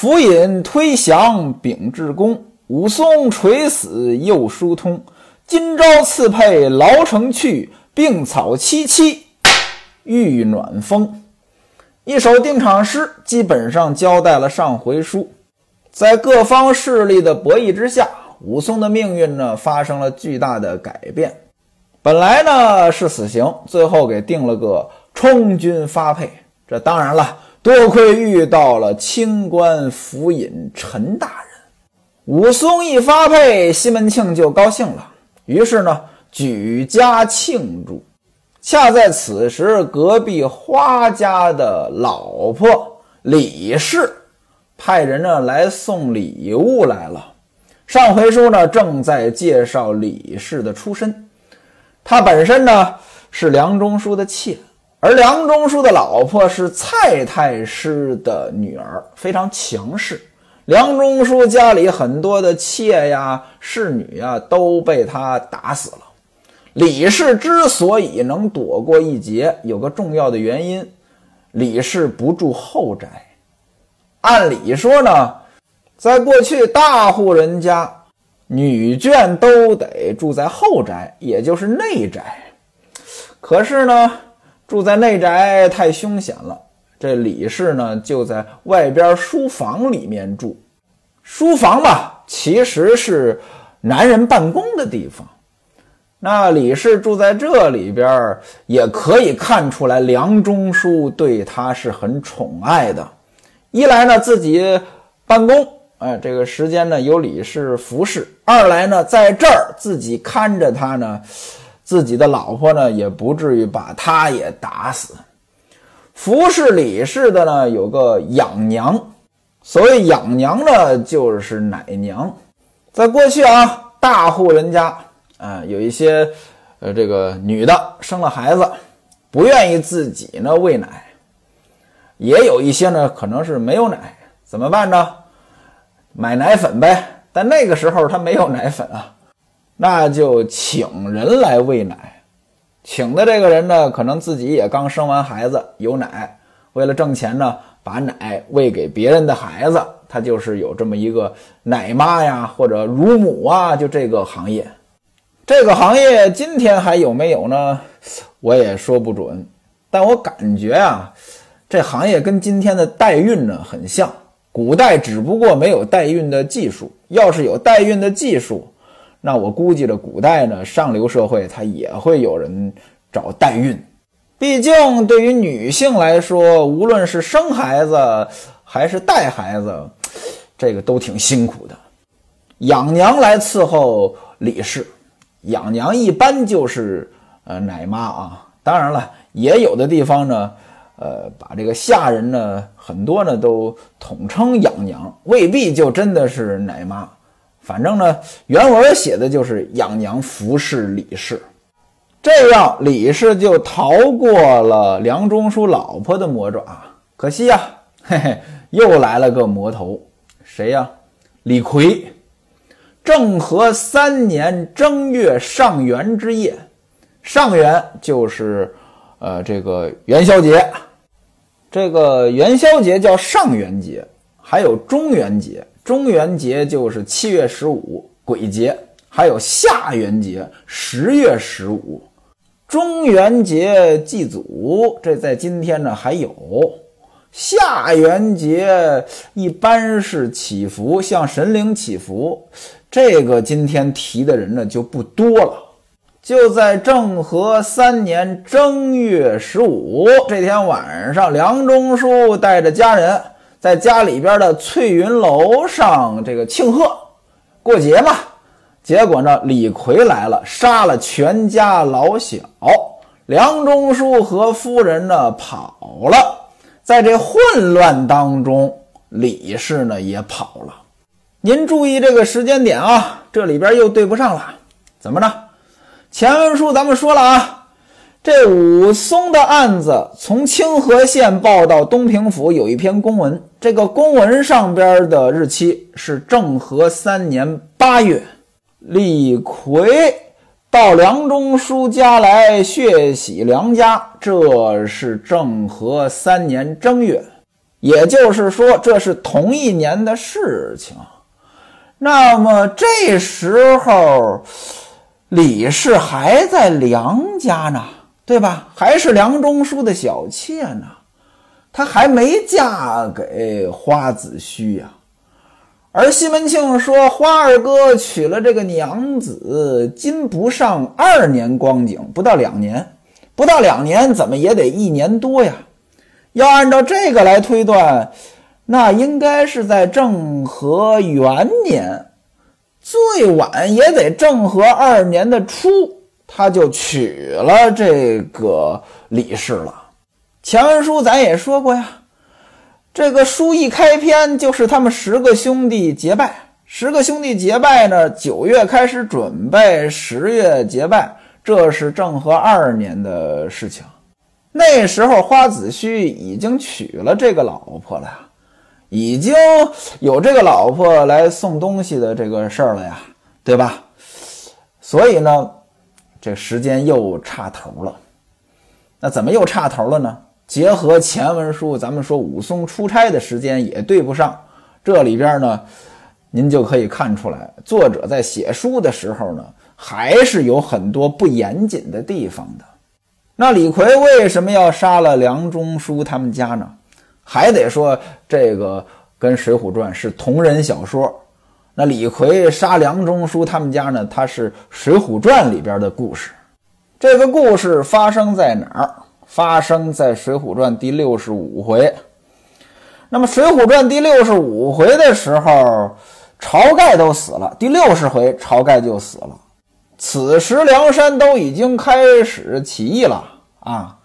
府尹推降秉至公，武松垂死又疏通。今朝赐配牢城去，病草萋萋遇暖风。一首定场诗，基本上交代了上回书。在各方势力的博弈之下，武松的命运呢发生了巨大的改变。本来呢是死刑，最后给定了个充军发配。这当然了，多亏遇到了清官府尹陈大人。武松一发配，西门庆就高兴了，于是呢举家庆祝。恰在此时，隔壁花家的老婆李氏派人呢来送礼物来了。上回书呢正在介绍李氏的出身。他本身呢是梁中书的妾，而梁中书的老婆是蔡太师的女儿，非常强势。梁中书家里很多的妾呀、侍女呀都被他打死了。李氏之所以能躲过一劫，有个重要的原因：李氏不住后宅。按理说呢，在过去大户人家。女眷都得住在后宅，也就是内宅。可是呢，住在内宅太凶险了。这李氏呢，就在外边书房里面住。书房吧，其实是男人办公的地方。那李氏住在这里边，也可以看出来梁中书对他是很宠爱的。一来呢，自己办公。哎，这个时间呢有李氏服侍。二来呢，在这儿自己看着他呢，自己的老婆呢也不至于把他也打死。服侍李氏的呢有个养娘，所谓养娘呢就是奶娘。在过去啊，大户人家啊有一些呃这个女的生了孩子，不愿意自己呢喂奶，也有一些呢可能是没有奶，怎么办呢？买奶粉呗，但那个时候他没有奶粉啊，那就请人来喂奶。请的这个人呢，可能自己也刚生完孩子，有奶，为了挣钱呢，把奶喂给别人的孩子，他就是有这么一个奶妈呀，或者乳母啊，就这个行业。这个行业今天还有没有呢？我也说不准，但我感觉啊，这行业跟今天的代孕呢很像。古代只不过没有代孕的技术，要是有代孕的技术，那我估计着古代呢上流社会他也会有人找代孕。毕竟对于女性来说，无论是生孩子还是带孩子，这个都挺辛苦的。养娘来伺候李氏，养娘一般就是呃奶妈啊。当然了，也有的地方呢。呃，把这个下人呢，很多呢都统称养娘，未必就真的是奶妈。反正呢，原文写的就是养娘服侍李氏，这样李氏就逃过了梁中书老婆的魔爪。可惜呀，嘿嘿，又来了个魔头，谁呀？李逵。正和三年正月上元之夜，上元就是呃这个元宵节。这个元宵节叫上元节，还有中元节。中元节就是七月十五，鬼节；还有下元节，十月十五。中元节祭祖，这在今天呢还有。下元节一般是祈福，向神灵祈福，这个今天提的人呢就不多了。就在正和三年正月十五这天晚上，梁中书带着家人在家里边的翠云楼上这个庆贺过节嘛。结果呢，李逵来了，杀了全家老小。梁中书和夫人呢跑了，在这混乱当中，李氏呢也跑了。您注意这个时间点啊，这里边又对不上了，怎么着？前文书咱们说了啊，这武松的案子从清河县报到东平府，有一篇公文。这个公文上边的日期是正和三年八月，李逵到梁中书家来血洗梁家，这是正和三年正月。也就是说，这是同一年的事情。那么这时候，李氏还在梁家呢，对吧？还是梁中书的小妾呢，她还没嫁给花子虚呀。而西门庆说：“花二哥娶了这个娘子，今不上二年光景，不到两年，不到两年，怎么也得一年多呀。”要按照这个来推断，那应该是在政和元年，最晚也得政和二年的初，他就娶了这个李氏了。前文书咱也说过呀，这个书一开篇就是他们十个兄弟结拜，十个兄弟结拜呢，九月开始准备，十月结拜，这是政和二年的事情。那时候花子虚已经娶了这个老婆了呀，已经有这个老婆来送东西的这个事儿了呀，对吧？所以呢，这时间又差头了。那怎么又差头了呢？结合前文书，咱们说武松出差的时间也对不上。这里边呢，您就可以看出来，作者在写书的时候呢，还是有很多不严谨的地方的。那李逵为什么要杀了梁中书他们家呢？还得说这个跟《水浒传》是同人小说。那李逵杀梁中书他们家呢？他是《水浒传》里边的故事。这个故事发生在哪儿？发生在《水浒传》第六十五回。那么《水浒传》第六十五回的时候，晁盖都死了。第六十回，晁盖就死了。此时梁山都已经开始起义了啊，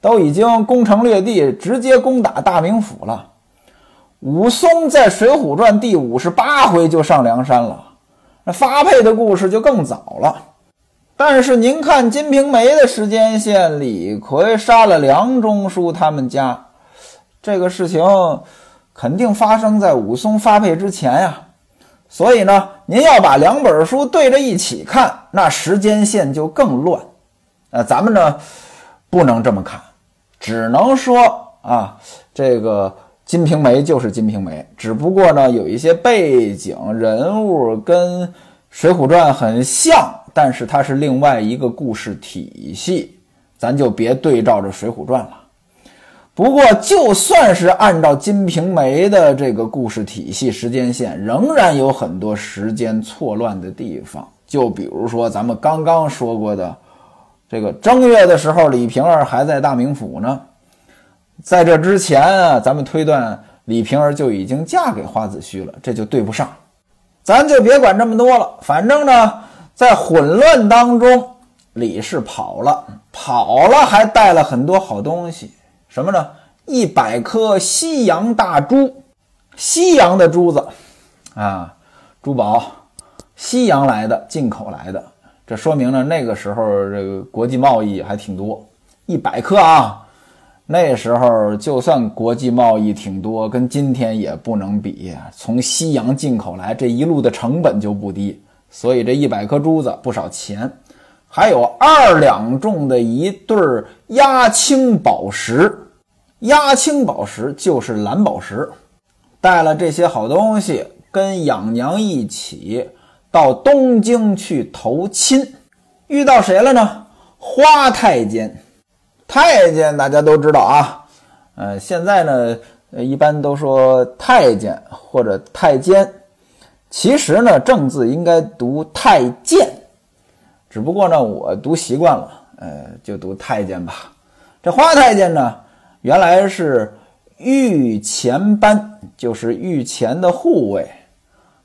都已经攻城略地，直接攻打大名府了。武松在《水浒传》第五十八回就上梁山了，那发配的故事就更早了。但是您看《金瓶梅》的时间线，李逵杀了梁中书他们家，这个事情肯定发生在武松发配之前呀。所以呢，您要把两本书对着一起看，那时间线就更乱。呃，咱们呢不能这么看，只能说啊，这个《金瓶梅》就是《金瓶梅》，只不过呢有一些背景人物跟《水浒传》很像，但是它是另外一个故事体系，咱就别对照着《水浒传》了。不过，就算是按照《金瓶梅》的这个故事体系、时间线，仍然有很多时间错乱的地方。就比如说咱们刚刚说过的，这个正月的时候，李瓶儿还在大名府呢。在这之前啊，咱们推断李瓶儿就已经嫁给花子虚了，这就对不上。咱就别管这么多了，反正呢，在混乱当中，李氏跑了，跑了还带了很多好东西。什么呢？一百颗西洋大珠，西洋的珠子啊，珠宝，西洋来的，进口来的。这说明呢，那个时候这个国际贸易还挺多。一百颗啊，那时候就算国际贸易挺多，跟今天也不能比。从西洋进口来，这一路的成本就不低，所以这一百颗珠子不少钱。还有二两重的一对儿压青宝石。压青宝石就是蓝宝石，带了这些好东西，跟养娘一起到东京去投亲，遇到谁了呢？花太监。太监大家都知道啊，呃，现在呢，一般都说太监或者太监，其实呢，正字应该读太监，只不过呢，我读习惯了，呃，就读太监吧。这花太监呢？原来是御前班，就是御前的护卫。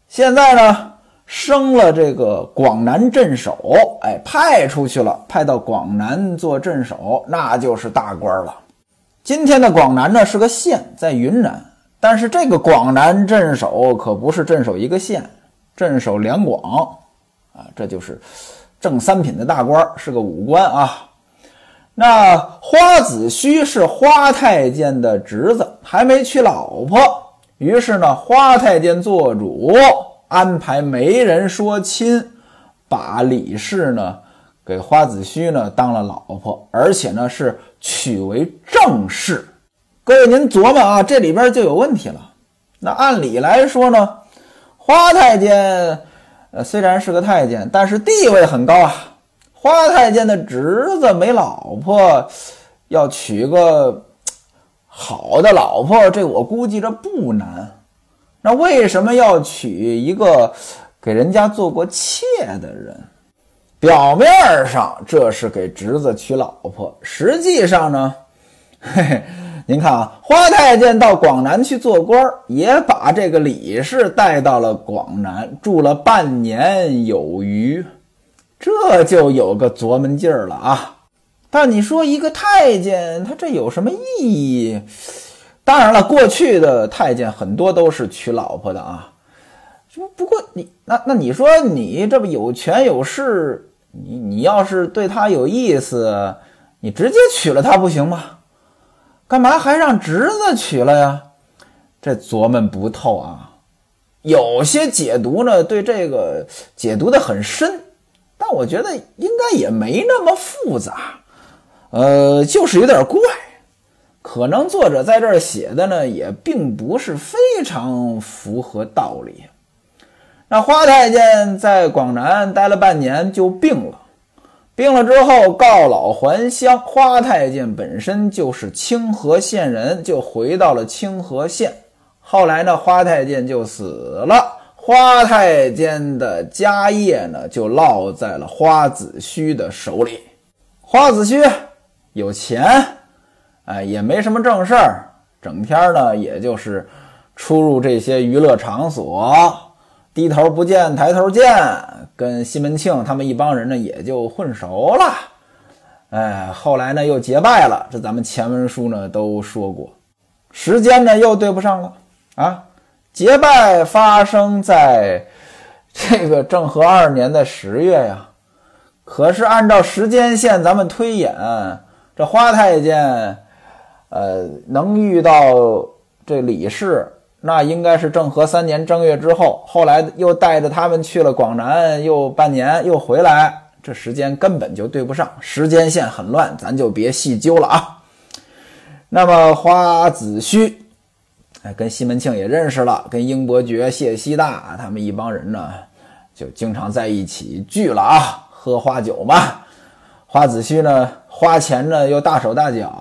现在呢，升了这个广南镇守，哎，派出去了，派到广南做镇守，那就是大官了。今天的广南呢是个县，在云南，但是这个广南镇守可不是镇守一个县，镇守两广啊，这就是正三品的大官，是个武官啊。那花子虚是花太监的侄子，还没娶老婆。于是呢，花太监做主安排媒人说亲，把李氏呢给花子虚呢当了老婆，而且呢是娶为正室。各位您琢磨啊，这里边就有问题了。那按理来说呢，花太监呃虽然是个太监，但是地位很高啊。花太监的侄子没老婆，要娶个好的老婆，这我估计这不难。那为什么要娶一个给人家做过妾的人？表面上这是给侄子娶老婆，实际上呢，嘿嘿，您看啊，花太监到广南去做官，也把这个李氏带到了广南，住了半年有余。这就有个琢磨劲儿了啊！但你说一个太监，他这有什么意义？当然了，过去的太监很多都是娶老婆的啊。不不过你那那你说你这不有权有势，你你要是对他有意思，你直接娶了他不行吗？干嘛还让侄子娶了呀？这琢磨不透啊！有些解读呢，对这个解读的很深。但我觉得应该也没那么复杂，呃，就是有点怪，可能作者在这儿写的呢，也并不是非常符合道理。那花太监在广南待了半年就病了，病了之后告老还乡。花太监本身就是清河县人，就回到了清河县。后来呢，花太监就死了。花太监的家业呢，就落在了花子虚的手里。花子虚有钱，哎，也没什么正事儿，整天呢，也就是出入这些娱乐场所，低头不见抬头见，跟西门庆他们一帮人呢，也就混熟了。哎，后来呢，又结拜了。这咱们前文书呢都说过，时间呢又对不上了啊。结拜发生在 这个正和二年的十月呀，可是按照时间线，咱们推演，这花太监，呃，能遇到这李氏，那应该是正和三年正月之后。后来又带着他们去了广南，又半年又回来，这时间根本就对不上，时间线很乱，咱就别细究了啊。那么花子虚。哎，跟西门庆也认识了，跟英伯爵、谢希大他们一帮人呢，就经常在一起聚了啊，喝花酒嘛。花子虚呢，花钱呢又大手大脚，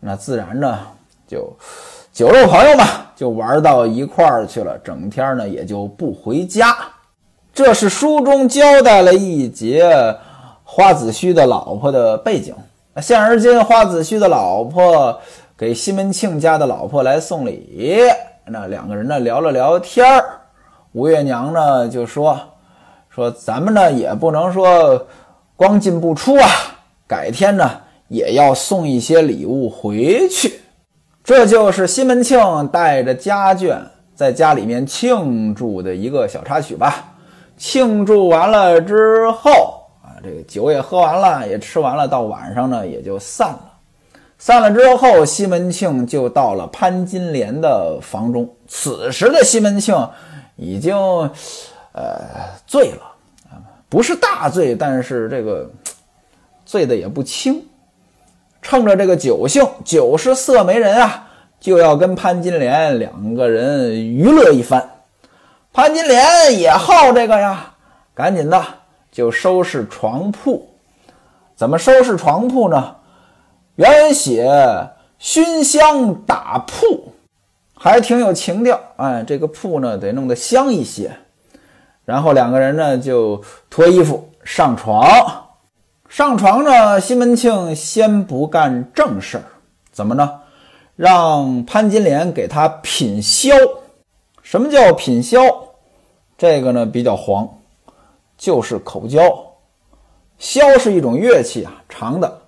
那自然呢就酒肉朋友嘛，就玩到一块儿去了，整天呢也就不回家。这是书中交代了一节花子虚的老婆的背景。现而今，花子虚的老婆。给西门庆家的老婆来送礼，那两个人呢聊了聊天儿。吴月娘呢就说：“说咱们呢也不能说光进不出啊，改天呢也要送一些礼物回去。”这就是西门庆带着家眷在家里面庆祝的一个小插曲吧。庆祝完了之后啊，这个酒也喝完了，也吃完了，到晚上呢也就散了。散了之后，西门庆就到了潘金莲的房中。此时的西门庆已经，呃，醉了啊，不是大醉，但是这个醉的也不轻。趁着这个酒兴，酒是色媒人啊，就要跟潘金莲两个人娱乐一番。潘金莲也好这个呀，赶紧的就收拾床铺。怎么收拾床铺呢？原写熏香打铺，还挺有情调。哎，这个铺呢得弄得香一些。然后两个人呢就脱衣服上床。上床呢，西门庆先不干正事儿，怎么呢？让潘金莲给他品箫。什么叫品箫？这个呢比较黄，就是口交。箫是一种乐器啊，长的。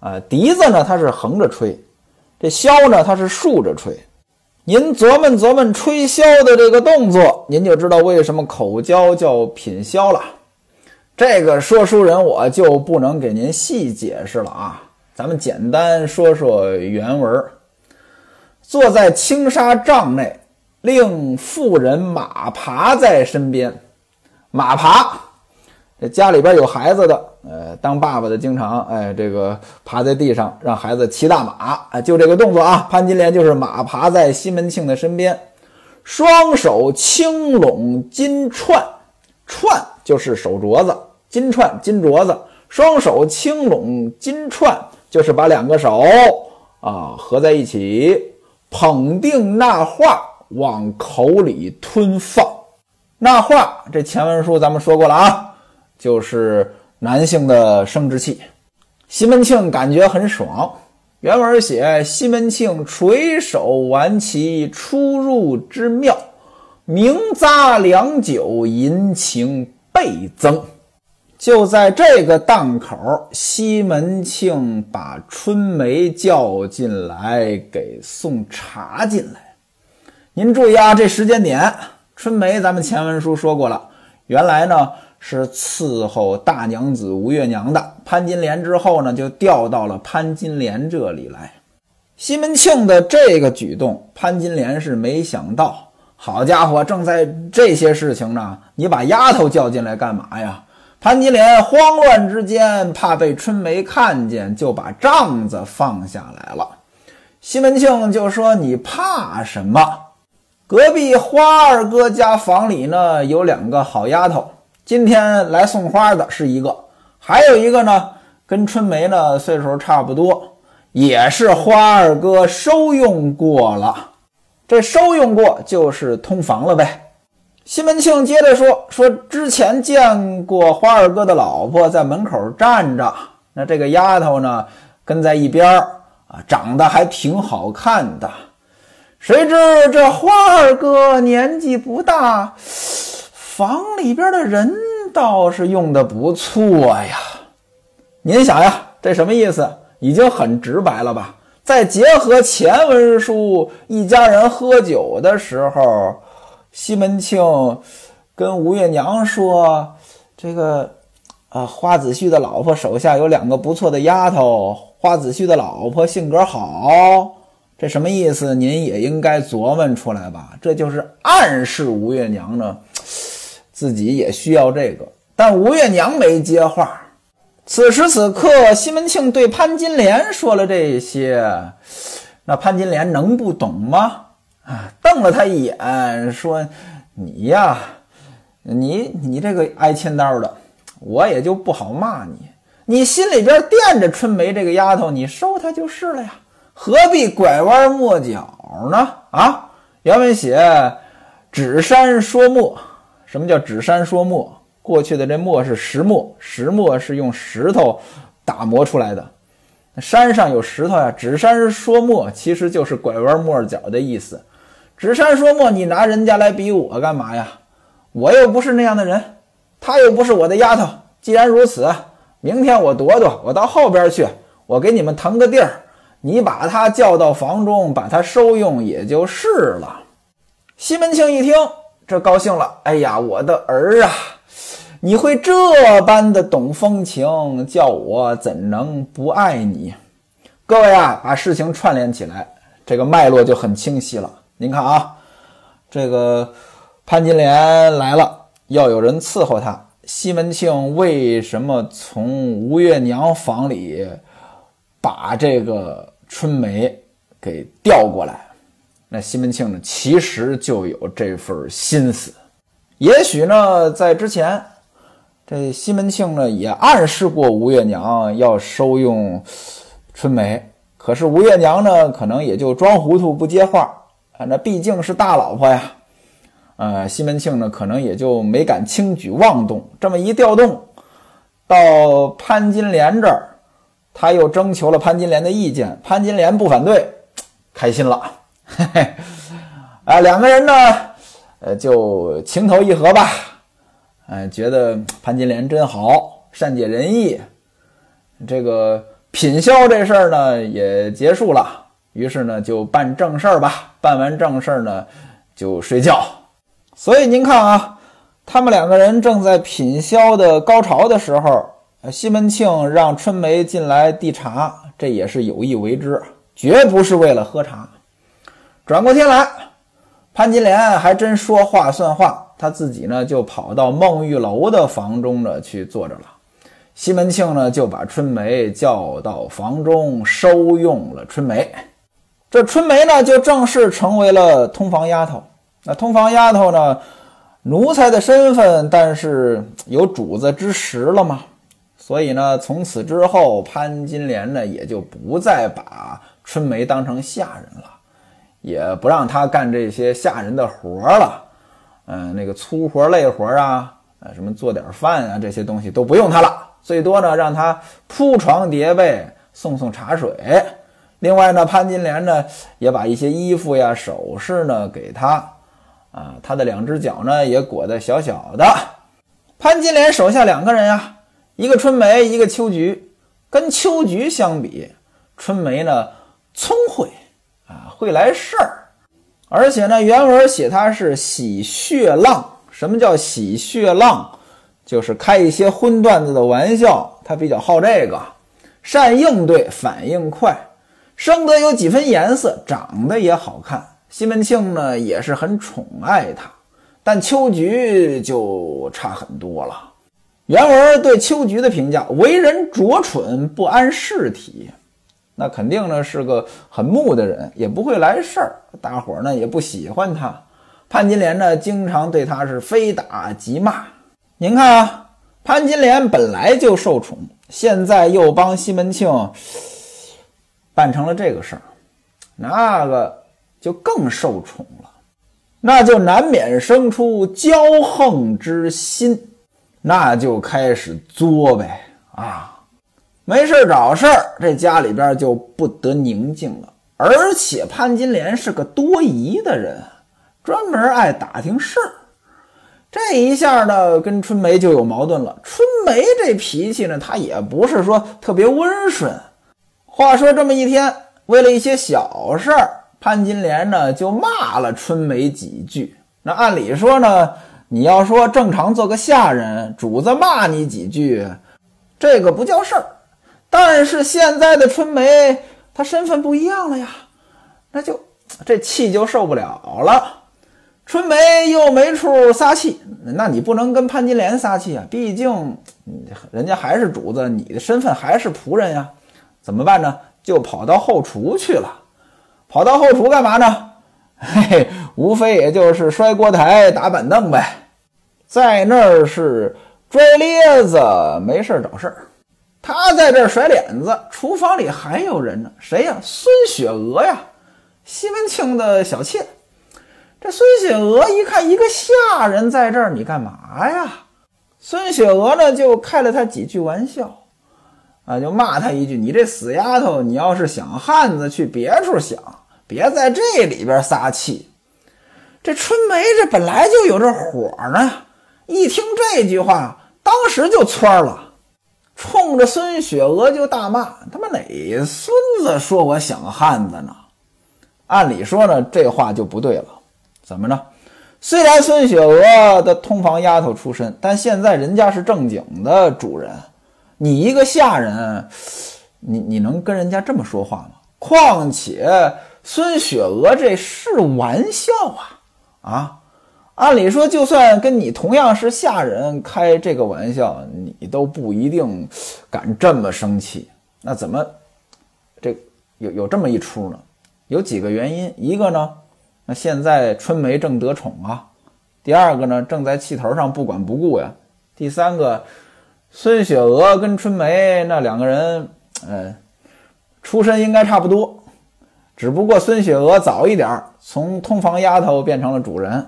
啊，笛子呢，它是横着吹；这箫呢，它是竖着吹。您琢磨琢磨吹箫的这个动作，您就知道为什么口交叫品箫了。这个说书人我就不能给您细解释了啊，咱们简单说说原文。坐在青纱帐内，令妇人马爬在身边。马爬，这家里边有孩子的。呃，当爸爸的经常哎，这个爬在地上让孩子骑大马，哎，就这个动作啊。潘金莲就是马爬在西门庆的身边，双手轻拢金串，串就是手镯子，金串金镯子，双手轻拢金串就是把两个手啊合在一起，捧定那画往口里吞放。那画这前文书咱们说过了啊，就是。男性的生殖器，西门庆感觉很爽。原文写：西门庆垂手玩其出入之妙，名咂良久，淫情倍增。就在这个档口，西门庆把春梅叫进来，给送茶进来。您注意啊，这时间点，春梅咱们前文书说过了，原来呢。是伺候大娘子吴月娘的潘金莲之后呢，就调到了潘金莲这里来。西门庆的这个举动，潘金莲是没想到。好家伙，正在这些事情呢，你把丫头叫进来干嘛呀？潘金莲慌乱之间，怕被春梅看见，就把帐子放下来了。西门庆就说：“你怕什么？隔壁花二哥家房里呢，有两个好丫头。”今天来送花的是一个，还有一个呢，跟春梅呢岁数差不多，也是花二哥收用过了。这收用过就是通房了呗。西门庆接着说：“说之前见过花二哥的老婆在门口站着，那这个丫头呢跟在一边啊，长得还挺好看的。谁知这花二哥年纪不大。”房里边的人倒是用的不错呀，您想呀，这什么意思？已经很直白了吧？再结合前文书，一家人喝酒的时候，西门庆跟吴月娘说：“这个啊，花子虚的老婆手下有两个不错的丫头，花子虚的老婆性格好，这什么意思？您也应该琢磨出来吧？这就是暗示吴月娘呢。”自己也需要这个，但吴月娘没接话。此时此刻，西门庆对潘金莲说了这些，那潘金莲能不懂吗？啊，瞪了他一眼，说：“你呀，你你这个挨千刀的，我也就不好骂你。你心里边惦着春梅这个丫头，你收她就是了呀，何必拐弯抹角呢？啊，原文写指山说墨。”什么叫指山说墨？过去的这墨是石墨，石墨是用石头打磨出来的。山上有石头呀，指山说墨其实就是拐弯抹角的意思。指山说墨，你拿人家来比我干嘛呀？我又不是那样的人，她又不是我的丫头。既然如此，明天我躲躲，我到后边去，我给你们腾个地儿，你把她叫到房中，把她收用也就是了。西门庆一听。这高兴了，哎呀，我的儿啊，你会这般的懂风情，叫我怎能不爱你？各位啊，把事情串联起来，这个脉络就很清晰了。您看啊，这个潘金莲来了，要有人伺候她。西门庆为什么从吴月娘房里把这个春梅给调过来？那西门庆呢，其实就有这份心思。也许呢，在之前，这西门庆呢也暗示过吴月娘要收用春梅。可是吴月娘呢，可能也就装糊涂不接话啊。那毕竟是大老婆呀。呃，西门庆呢，可能也就没敢轻举妄动。这么一调动，到潘金莲这儿，他又征求了潘金莲的意见。潘金莲不反对，开心了。嘿嘿，啊，两个人呢，呃，就情投意合吧，哎，觉得潘金莲真好，善解人意，这个品销这事儿呢也结束了，于是呢就办正事儿吧，办完正事儿呢就睡觉。所以您看啊，他们两个人正在品销的高潮的时候，西门庆让春梅进来递茶，这也是有意为之，绝不是为了喝茶。转过天来，潘金莲还真说话算话，他自己呢就跑到孟玉楼的房中呢去坐着了。西门庆呢就把春梅叫到房中收用了春梅。这春梅呢就正式成为了通房丫头。那通房丫头呢，奴才的身份，但是有主子之实了嘛。所以呢，从此之后，潘金莲呢也就不再把春梅当成下人了，也不让她干这些下人的活了。嗯，那个粗活累活啊，呃，什么做点饭啊，这些东西都不用她了。最多呢，让她铺床叠被，送送茶水。另外呢，潘金莲呢也把一些衣服呀、首饰呢给她，啊，她的两只脚呢也裹得小小的。潘金莲手下两个人呀，一个春梅，一个秋菊。跟秋菊相比，春梅呢聪慧啊，会来事儿。而且呢，原文写他是喜血浪。什么叫喜血浪？就是开一些荤段子的玩笑。他比较好这个，善应对，反应快，生得有几分颜色，长得也好看。西门庆呢也是很宠爱他，但秋菊就差很多了。原文对秋菊的评价：为人拙蠢，不谙事体。那肯定呢是个很木的人，也不会来事儿，大伙儿呢也不喜欢他。潘金莲呢经常对他是非打即骂。您看啊，潘金莲本来就受宠，现在又帮西门庆办成了这个事儿，那个就更受宠了，那就难免生出骄横之心，那就开始作呗啊。没事找事儿，这家里边就不得宁静了。而且潘金莲是个多疑的人，专门爱打听事儿。这一下呢，跟春梅就有矛盾了。春梅这脾气呢，她也不是说特别温顺。话说这么一天，为了一些小事儿，潘金莲呢就骂了春梅几句。那按理说呢，你要说正常做个下人，主子骂你几句，这个不叫事儿。但是现在的春梅，她身份不一样了呀，那就这气就受不了了。春梅又没处撒气，那你不能跟潘金莲撒气啊，毕竟人家还是主子，你的身份还是仆人呀。怎么办呢？就跑到后厨去了。跑到后厨干嘛呢？嘿嘿，无非也就是摔锅台、打板凳呗，在那儿是拽咧子，没事找事儿。他在这儿甩脸子，厨房里还有人呢。谁呀？孙雪娥呀，西门庆的小妾。这孙雪娥一看一个下人在这儿，你干嘛呀？孙雪娥呢，就开了他几句玩笑，啊，就骂他一句：“你这死丫头，你要是想汉子，去别处想，别在这里边撒气。”这春梅这本来就有这火呢，一听这句话，当时就蹿了。冲着孙雪娥就大骂：“他妈哪孙子说我想汉子呢？”按理说呢，这话就不对了。怎么着？虽然孙雪娥的通房丫头出身，但现在人家是正经的主人，你一个下人，你你能跟人家这么说话吗？况且孙雪娥这是玩笑啊啊！按理说，就算跟你同样是下人开这个玩笑，你都不一定敢这么生气。那怎么这有有这么一出呢？有几个原因。一个呢，那现在春梅正得宠啊；第二个呢，正在气头上不管不顾呀；第三个，孙雪娥跟春梅那两个人，呃，出身应该差不多，只不过孙雪娥早一点从通房丫头变成了主人。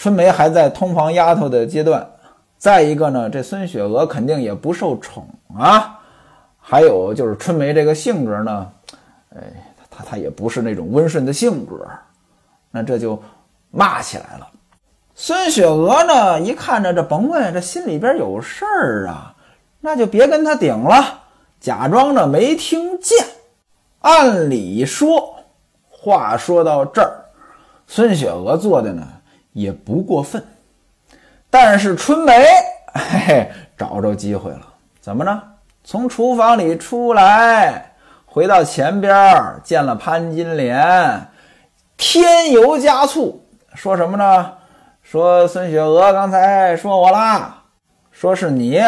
春梅还在通房丫头的阶段，再一个呢，这孙雪娥肯定也不受宠啊。还有就是春梅这个性格呢，哎，她她也不是那种温顺的性格，那这就骂起来了。孙雪娥呢，一看着这甭问，这心里边有事儿啊，那就别跟他顶了，假装着没听见。按理说，话说到这儿，孙雪娥做的呢。也不过分，但是春梅嘿嘿找着机会了，怎么呢？从厨房里出来，回到前边见了潘金莲，添油加醋，说什么呢？说孙雪娥刚才说我啦，说是你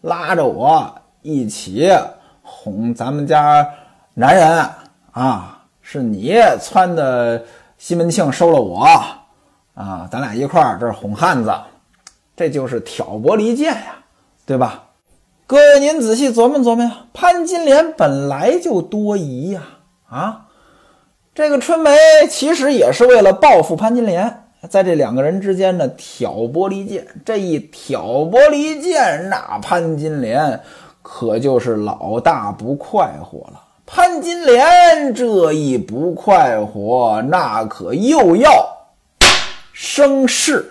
拉着我一起哄咱们家男人啊，是你撺的西门庆收了我。啊，咱俩一块儿这是哄汉子，这就是挑拨离间呀，对吧？各位您仔细琢磨琢磨呀，潘金莲本来就多疑呀，啊，这个春梅其实也是为了报复潘金莲。在这两个人之间呢，挑拨离间，这一挑拨离间，那潘金莲可就是老大不快活了。潘金莲这一不快活，那可又要生事。